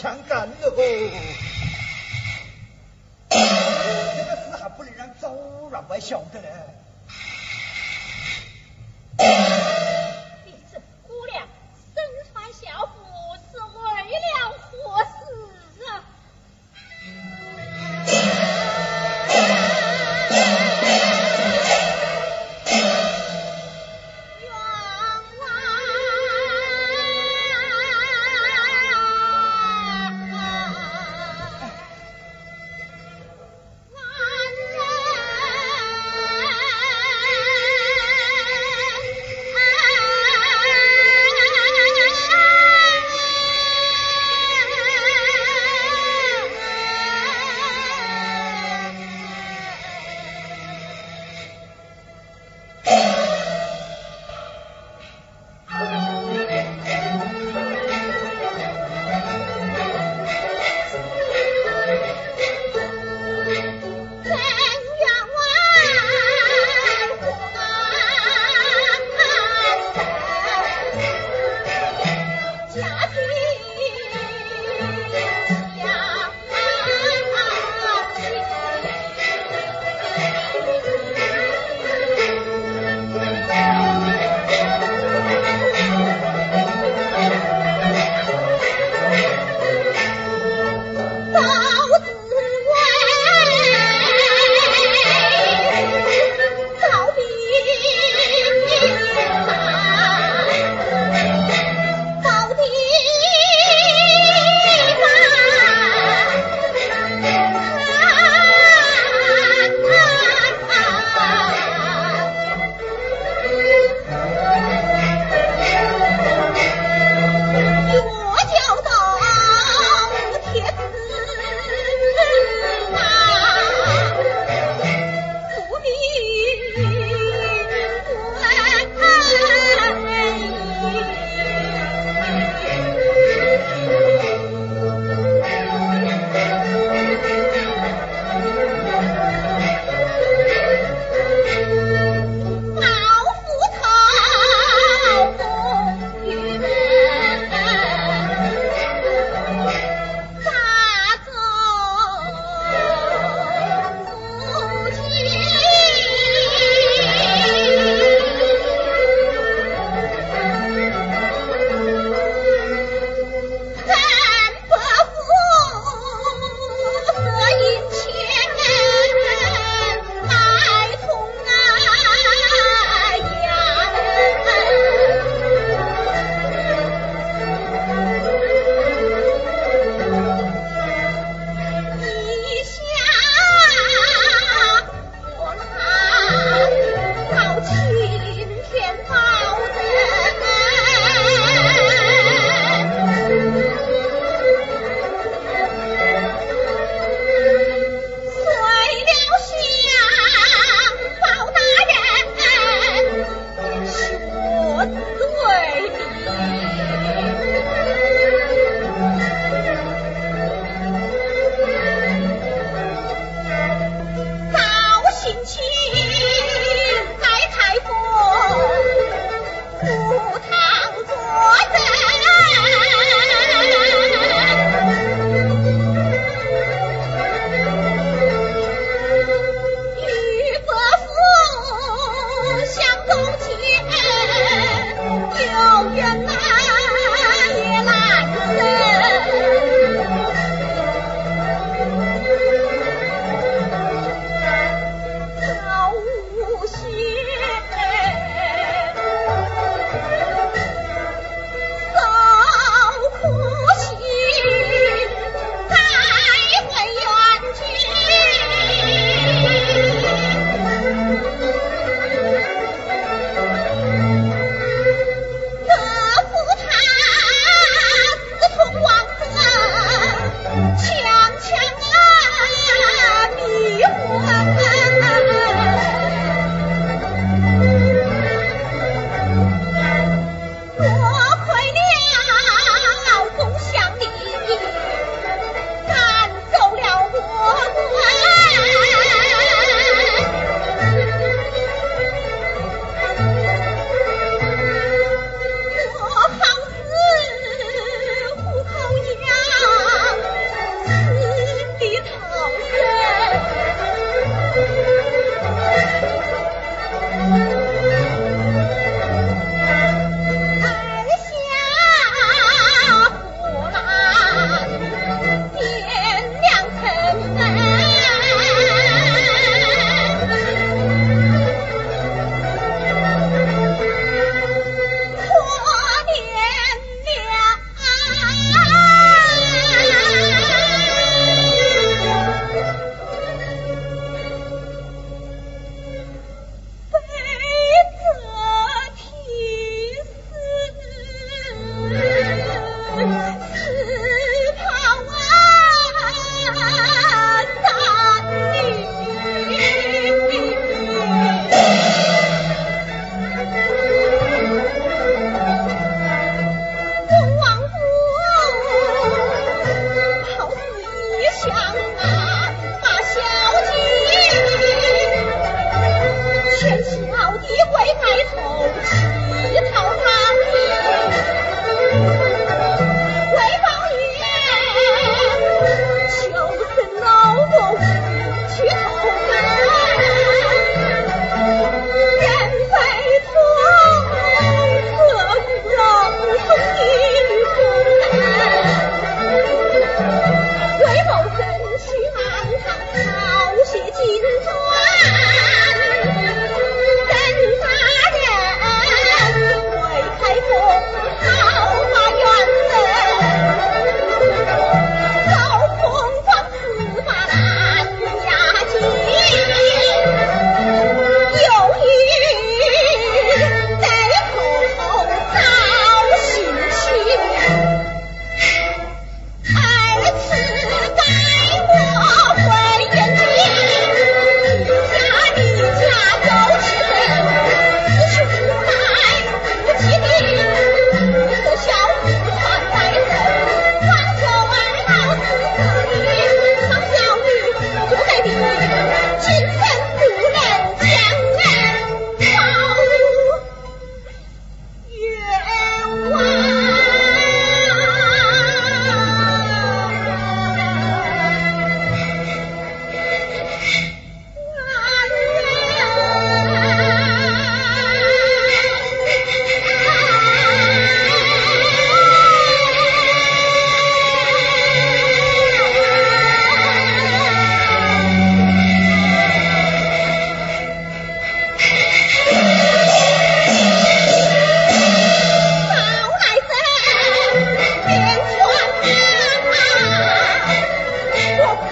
枪杆子哦。这个事还不能让周员外晓得。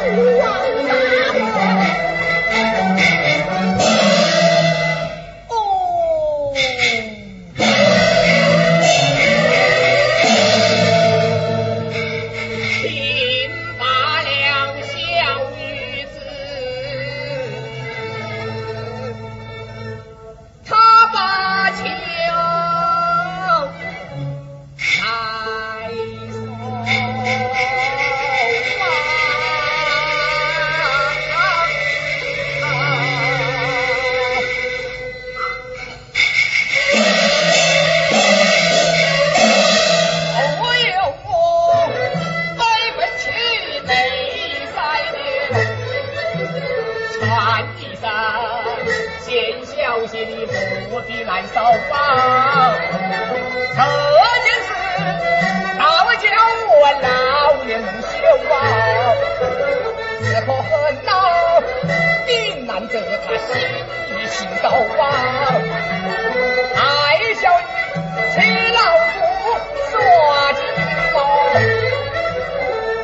不要老王，爱笑你老夫耍阴谋，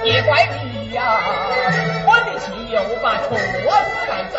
也怪你呀，我的亲友把错都赶走。